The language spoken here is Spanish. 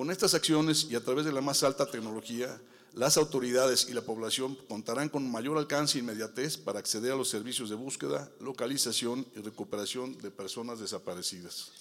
Con estas acciones y a través de la más alta tecnología, las autoridades y la población contarán con mayor alcance e inmediatez para acceder a los servicios de búsqueda, localización y recuperación de personas desaparecidas.